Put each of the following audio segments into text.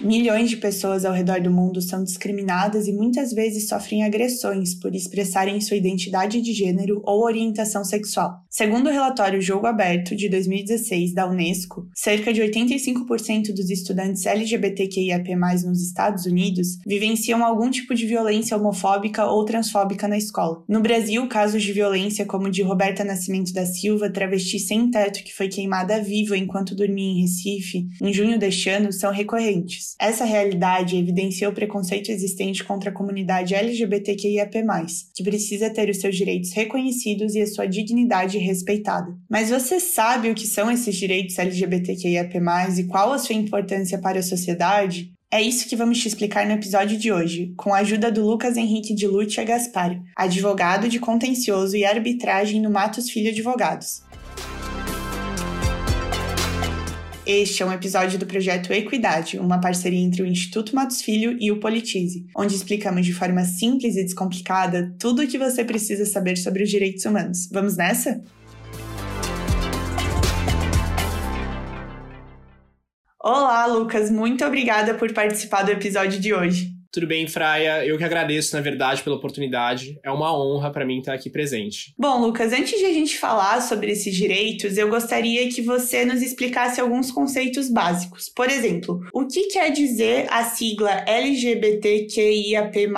Milhões de pessoas ao redor do mundo são discriminadas e muitas vezes sofrem agressões por expressarem sua identidade de gênero ou orientação sexual. Segundo o relatório Jogo Aberto de 2016 da Unesco, cerca de 85% dos estudantes LGBTQIAP+ nos Estados Unidos vivenciam algum tipo de violência homofóbica ou transfóbica na escola. No Brasil, casos de violência como o de Roberta Nascimento da Silva, travesti sem teto que foi queimada viva enquanto dormia em Recife, em junho deste ano, são recorrentes. Essa realidade evidencia o preconceito existente contra a comunidade LGBTQIAP+, que precisa ter os seus direitos reconhecidos e a sua dignidade respeitada. Mas você sabe o que são esses direitos LGBTQIAP+, e qual a sua importância para a sociedade? É isso que vamos te explicar no episódio de hoje, com a ajuda do Lucas Henrique de Lúcia Gaspar, advogado de contencioso e arbitragem no Matos Filho Advogados. Este é um episódio do projeto Equidade, uma parceria entre o Instituto Matos Filho e o Politize, onde explicamos de forma simples e descomplicada tudo o que você precisa saber sobre os direitos humanos. Vamos nessa? Olá, Lucas, muito obrigada por participar do episódio de hoje. Tudo bem, Fraia? Eu que agradeço, na verdade, pela oportunidade. É uma honra para mim estar aqui presente. Bom, Lucas, antes de a gente falar sobre esses direitos, eu gostaria que você nos explicasse alguns conceitos básicos. Por exemplo, o que quer dizer a sigla LGBTQIAP+.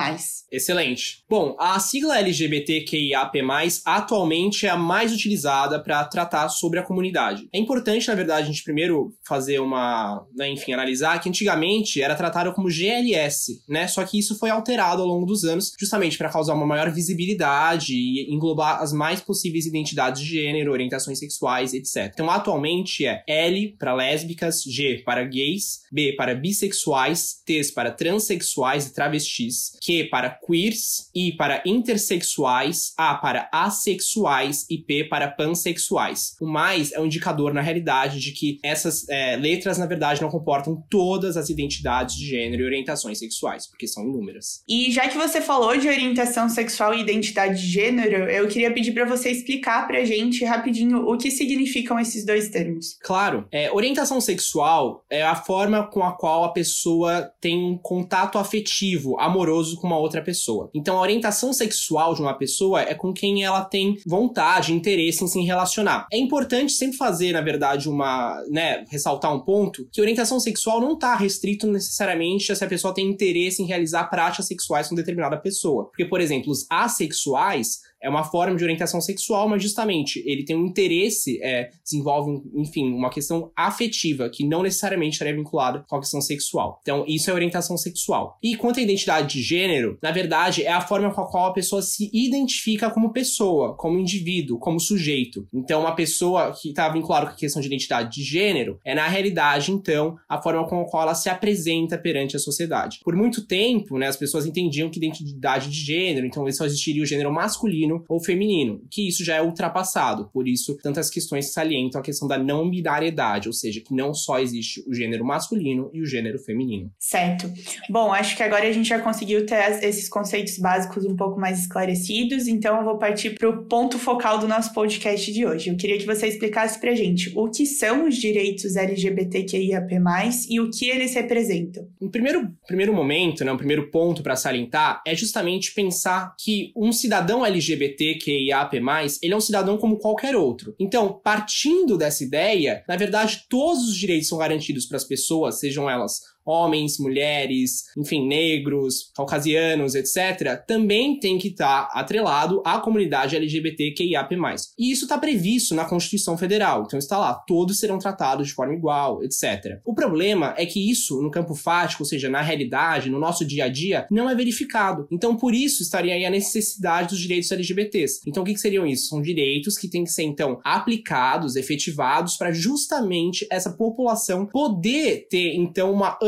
Excelente. Bom, a sigla LGBTQIAP+, atualmente é a mais utilizada para tratar sobre a comunidade. É importante, na verdade, a gente primeiro fazer uma, né, enfim, analisar que antigamente era tratada como GLS, né? Só que isso foi alterado ao longo dos anos, justamente para causar uma maior visibilidade e englobar as mais possíveis identidades de gênero, orientações sexuais, etc. Então, atualmente é L para lésbicas, G para gays, B para bissexuais, T para transexuais e travestis, Q para queers, I para intersexuais, A para assexuais e P para pansexuais. O mais é um indicador, na realidade, de que essas é, letras, na verdade, não comportam todas as identidades de gênero e orientações sexuais, porque são inúmeras. E já que você falou de orientação sexual e identidade de gênero, eu queria pedir para você explicar pra gente rapidinho o que significam esses dois termos. Claro. É, orientação sexual é a forma com a qual a pessoa tem um contato afetivo, amoroso com uma outra pessoa pessoa. Então, a orientação sexual de uma pessoa é com quem ela tem vontade, interesse em se relacionar. É importante sempre fazer, na verdade, uma, né, ressaltar um ponto que orientação sexual não está restrito necessariamente a se a pessoa tem interesse em realizar práticas sexuais com determinada pessoa. Porque, por exemplo, os assexuais é uma forma de orientação sexual, mas justamente ele tem um interesse, é, desenvolve, enfim, uma questão afetiva que não necessariamente estaria vinculada com a questão sexual. Então, isso é orientação sexual. E quanto à identidade de gênero, na verdade, é a forma com a qual a pessoa se identifica como pessoa, como indivíduo, como sujeito. Então, uma pessoa que está vinculada com a questão de identidade de gênero é, na realidade, então, a forma com a qual ela se apresenta perante a sociedade. Por muito tempo, né, as pessoas entendiam que identidade de gênero, então só existiria o gênero masculino masculino ou feminino, que isso já é ultrapassado. Por isso, tantas questões salientam a questão da não binariedade, ou seja, que não só existe o gênero masculino e o gênero feminino. Certo. Bom, acho que agora a gente já conseguiu ter esses conceitos básicos um pouco mais esclarecidos, então eu vou partir para o ponto focal do nosso podcast de hoje. Eu queria que você explicasse pra gente o que são os direitos LGBTQIAP+, e o que eles representam. O primeiro, primeiro momento, né, o primeiro ponto para salientar é justamente pensar que um cidadão LGBT LGBTQIAP+, ele é um cidadão como qualquer outro. Então, partindo dessa ideia, na verdade, todos os direitos são garantidos para as pessoas, sejam elas homens, mulheres, enfim, negros, caucasianos, etc., também tem que estar tá atrelado à comunidade LGBTQIAP+. E isso está previsto na Constituição Federal, então está lá, todos serão tratados de forma igual, etc. O problema é que isso, no campo fático, ou seja, na realidade, no nosso dia a dia, não é verificado. Então, por isso, estaria aí a necessidade dos direitos LGBTs. Então, o que, que seriam isso? São direitos que têm que ser, então, aplicados, efetivados, para justamente essa população poder ter, então, uma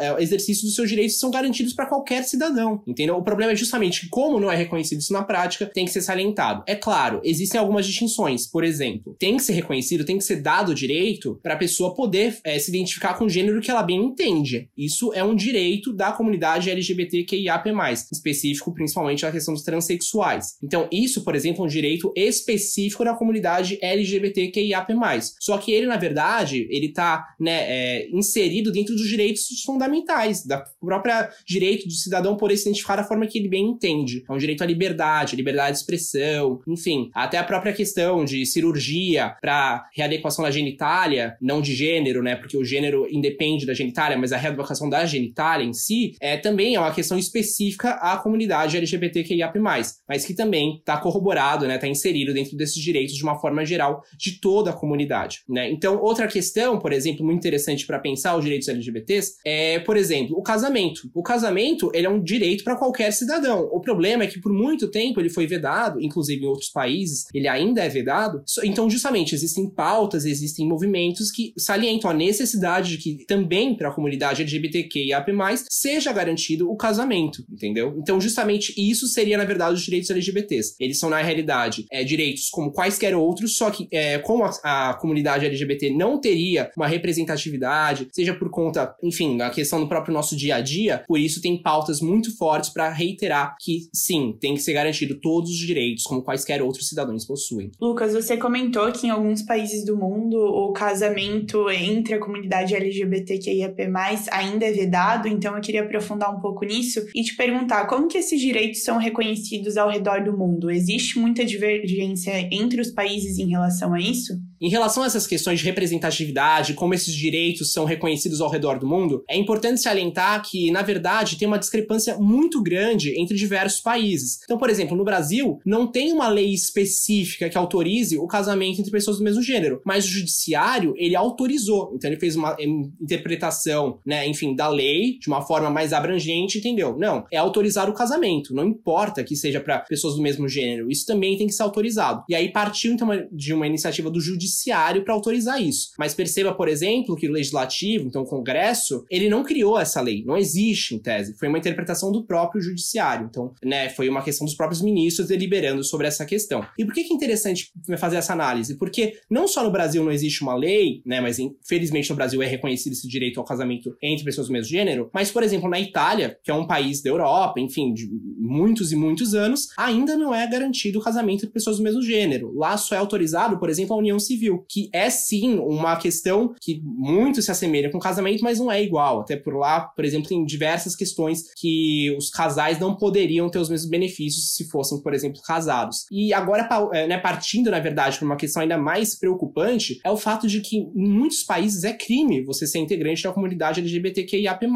é, exercício dos seus direitos são garantidos para qualquer cidadão, entendeu? O problema é justamente que, como não é reconhecido isso na prática, tem que ser salientado. É claro, existem algumas distinções. Por exemplo, tem que ser reconhecido, tem que ser dado o direito para a pessoa poder é, se identificar com o gênero que ela bem entende. Isso é um direito da comunidade LGBTQIAP+, específico principalmente na questão dos transexuais. Então, isso, por exemplo, é um direito específico da comunidade LGBTQIAP+. Só que ele, na verdade, ele tá né, é, inserido dentro dos direitos direitos fundamentais, da própria direito do cidadão poder se identificar da forma que ele bem entende. É um direito à liberdade, liberdade de expressão, enfim, até a própria questão de cirurgia para readequação da genitália, não de gênero, né? Porque o gênero independe da genitália, mas a readequação da genitália em si é também é uma questão específica à comunidade LGBTQIAP+, mas que também está corroborado, né? Está inserido dentro desses direitos de uma forma geral de toda a comunidade, né? Então, outra questão, por exemplo, muito interessante para pensar os direitos LGBTs é, por exemplo, o casamento. O casamento, ele é um direito para qualquer cidadão. O problema é que por muito tempo ele foi vedado, inclusive em outros países, ele ainda é vedado. Então, justamente, existem pautas, existem movimentos que salientam a necessidade de que também para a comunidade LGBTQIAP+, seja garantido o casamento, entendeu? Então, justamente isso seria, na verdade, os direitos LGBTs. Eles são, na realidade, é, direitos como quaisquer outros, só que é, como a, a comunidade LGBT não teria uma representatividade, seja por conta, enfim, a questão do próprio nosso dia a dia, por isso tem pautas muito fortes para reiterar que sim, tem que ser garantido todos os direitos, como quaisquer outros cidadãos possuem. Lucas, você comentou que em alguns países do mundo o casamento entre a comunidade LGBTQIAP+, ainda é vedado, então eu queria aprofundar um pouco nisso e te perguntar como que esses direitos são reconhecidos ao redor do mundo? Existe muita divergência entre os países em relação a isso? Em relação a essas questões de representatividade, como esses direitos são reconhecidos ao redor do mundo, é importante salientar que, na verdade, tem uma discrepância muito grande entre diversos países. Então, por exemplo, no Brasil, não tem uma lei específica que autorize o casamento entre pessoas do mesmo gênero, mas o judiciário, ele autorizou. Então, ele fez uma interpretação, né, enfim, da lei de uma forma mais abrangente, entendeu? Não, é autorizar o casamento, não importa que seja para pessoas do mesmo gênero, isso também tem que ser autorizado. E aí partiu, então, de uma iniciativa do judiciário para autorizar isso. Mas perceba, por exemplo, que o legislativo, então o Congresso, ele não criou essa lei, não existe em tese. Foi uma interpretação do próprio judiciário. Então, né, foi uma questão dos próprios ministros deliberando sobre essa questão. E por que é interessante fazer essa análise? Porque não só no Brasil não existe uma lei, né, mas infelizmente no Brasil é reconhecido esse direito ao casamento entre pessoas do mesmo gênero, mas por exemplo, na Itália, que é um país da Europa, enfim, de muitos e muitos anos, ainda não é garantido o casamento entre pessoas do mesmo gênero. Lá só é autorizado, por exemplo, a união civil civil, que é sim uma questão que muito se assemelha com o casamento, mas não é igual. Até por lá, por exemplo, tem diversas questões que os casais não poderiam ter os mesmos benefícios se fossem, por exemplo, casados. E agora, é, né, partindo, na verdade, para uma questão ainda mais preocupante, é o fato de que em muitos países é crime você ser integrante da comunidade LGBTQIAP+.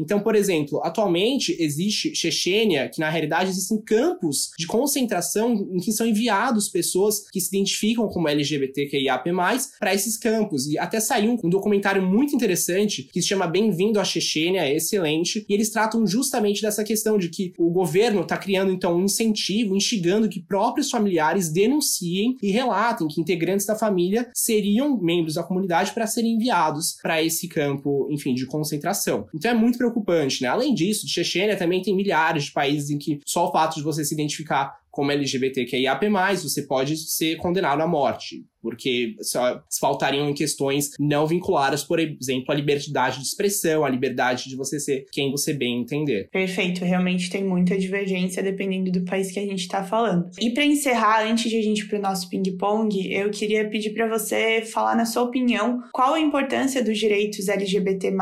Então, por exemplo, atualmente existe Chechênia, que na realidade existem campos de concentração em que são enviados pessoas que se identificam como LGBTQIA IAP+, para esses campos. E até saiu um documentário muito interessante que se chama Bem-vindo à Chechênia, é excelente, e eles tratam justamente dessa questão de que o governo está criando então um incentivo, instigando que próprios familiares denunciem e relatem que integrantes da família seriam membros da comunidade para serem enviados para esse campo, enfim, de concentração. Então é muito preocupante, né? Além disso, de Chechênia também tem milhares de países em que só o fato de você se identificar como LGBTQIAP+, você pode ser condenado à morte. Porque só faltariam em questões não vinculadas, por exemplo, a liberdade de expressão, a liberdade de você ser quem você bem entender. Perfeito, realmente tem muita divergência dependendo do país que a gente está falando. E para encerrar, antes de a gente ir para o nosso ping-pong, eu queria pedir para você falar, na sua opinião, qual a importância dos direitos LGBT,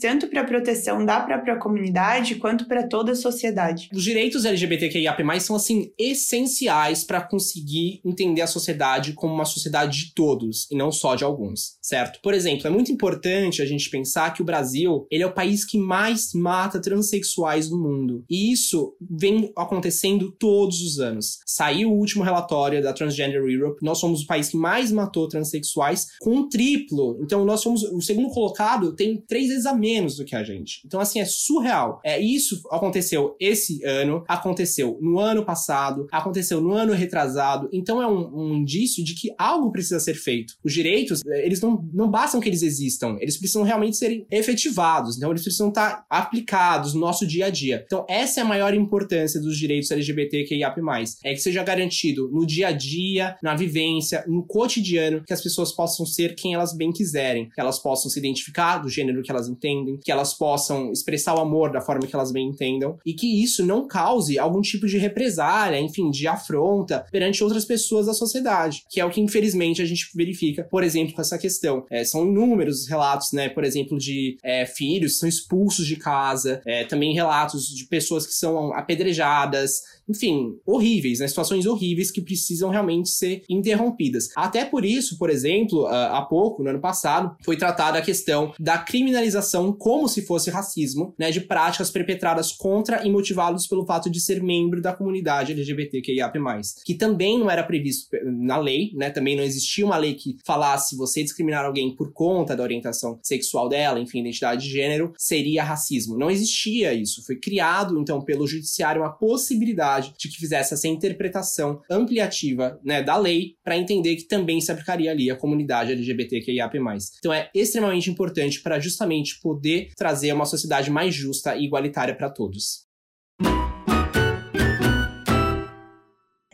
tanto para a proteção da própria comunidade quanto para toda a sociedade. Os direitos LGBTQIAP+, são, assim, essenciais para conseguir entender a sociedade como uma sociedade de todos, e não só de alguns, certo? Por exemplo, é muito importante a gente pensar que o Brasil, ele é o país que mais mata transexuais no mundo. E isso vem acontecendo todos os anos. Saiu o último relatório da Transgender Europe, nós somos o país que mais matou transexuais, com um triplo. Então, nós somos o segundo colocado, tem três vezes a menos do que a gente. Então, assim, é surreal. É, isso aconteceu esse ano, aconteceu no ano passado, aconteceu no ano retrasado. Então, é um, um indício de que algo precisa ser feito. Os direitos, eh, eles não, não bastam que eles existam, eles precisam realmente serem efetivados. Então, eles precisam estar aplicados no nosso dia a dia. Então, essa é a maior importância dos direitos LGBTQIAP+. É que seja garantido no dia a dia, na vivência, no cotidiano, que as pessoas possam ser quem elas bem quiserem, que elas possam se identificar do gênero que elas entendem, que elas possam expressar o amor da forma que elas bem entendam, e que isso não cause algum tipo de represália, enfim, de afronta perante outras pessoas da sociedade, que é o que infelizmente a gente verifica, por exemplo, com essa questão. É, são inúmeros relatos, né, por exemplo, de é, filhos que são expulsos de casa, é, também relatos de pessoas que são apedrejadas, enfim, horríveis, né? Situações horríveis que precisam realmente ser interrompidas. Até por isso, por exemplo, há pouco, no ano passado, foi tratada a questão da criminalização como se fosse racismo, né? De práticas perpetradas contra e motivados pelo fato de ser membro da comunidade LGBTQIAP+, que também não era previsto na lei, né? Também não existia uma lei que falasse você discriminar alguém por conta da orientação sexual dela, enfim, identidade de gênero, seria racismo. Não existia isso. Foi criado, então, pelo judiciário uma possibilidade de que fizesse essa interpretação ampliativa né, da lei para entender que também se aplicaria ali a comunidade LGBTQIAP+. Então é extremamente importante para justamente poder trazer uma sociedade mais justa e igualitária para todos.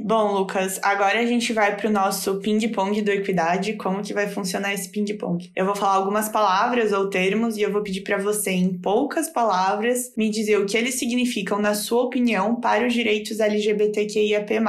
Bom, Lucas, agora a gente vai para o nosso ping-pong do Equidade. Como que vai funcionar esse ping-pong? Eu vou falar algumas palavras ou termos e eu vou pedir para você, em poucas palavras, me dizer o que eles significam, na sua opinião, para os direitos LGBTQIAP+.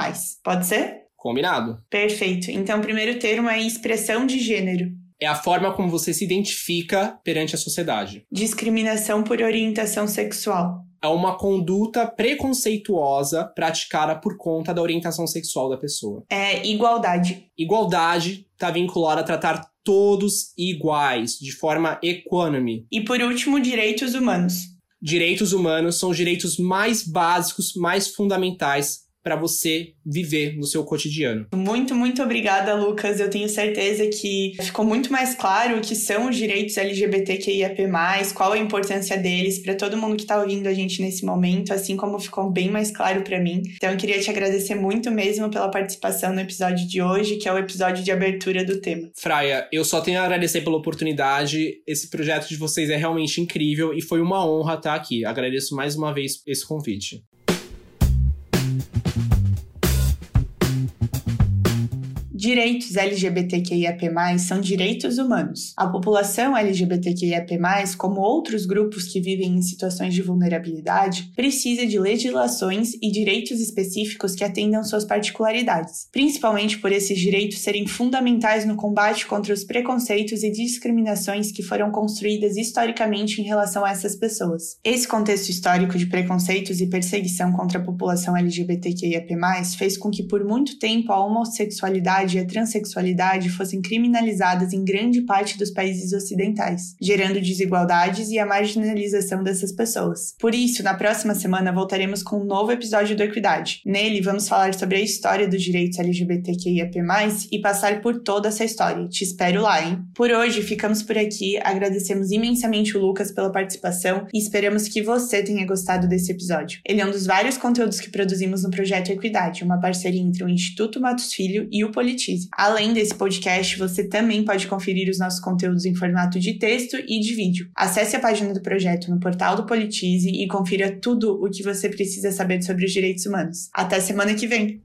Pode ser? Combinado. Perfeito. Então, o primeiro termo é expressão de gênero. É a forma como você se identifica perante a sociedade. Discriminação por orientação sexual é uma conduta preconceituosa praticada por conta da orientação sexual da pessoa. É igualdade. Igualdade está vinculada a tratar todos iguais, de forma equânime. E por último, direitos humanos. Direitos humanos são os direitos mais básicos, mais fundamentais para você viver no seu cotidiano. Muito, muito obrigada, Lucas. Eu tenho certeza que ficou muito mais claro o que são os direitos LGBTQIAP+, qual a importância deles para todo mundo que está ouvindo a gente nesse momento, assim como ficou bem mais claro para mim. Então eu queria te agradecer muito mesmo pela participação no episódio de hoje, que é o episódio de abertura do tema. Fraia, eu só tenho a agradecer pela oportunidade. Esse projeto de vocês é realmente incrível e foi uma honra estar aqui. Agradeço mais uma vez esse convite. Direitos LGBTQIAP+, são direitos humanos. A população LGBTQIAP+, como outros grupos que vivem em situações de vulnerabilidade, precisa de legislações e direitos específicos que atendam suas particularidades, principalmente por esses direitos serem fundamentais no combate contra os preconceitos e discriminações que foram construídas historicamente em relação a essas pessoas. Esse contexto histórico de preconceitos e perseguição contra a população LGBTQIAP+, fez com que por muito tempo a homossexualidade e a transexualidade fossem criminalizadas em grande parte dos países ocidentais, gerando desigualdades e a marginalização dessas pessoas. Por isso, na próxima semana voltaremos com um novo episódio do Equidade. Nele, vamos falar sobre a história dos direitos LGBTQIAP+, e passar por toda essa história. Te espero lá, hein? Por hoje, ficamos por aqui. Agradecemos imensamente o Lucas pela participação e esperamos que você tenha gostado desse episódio. Ele é um dos vários conteúdos que produzimos no projeto Equidade, uma parceria entre o Instituto Matos Filho e o Politi Além desse podcast, você também pode conferir os nossos conteúdos em formato de texto e de vídeo. Acesse a página do projeto no portal do Politize e confira tudo o que você precisa saber sobre os direitos humanos. Até semana que vem!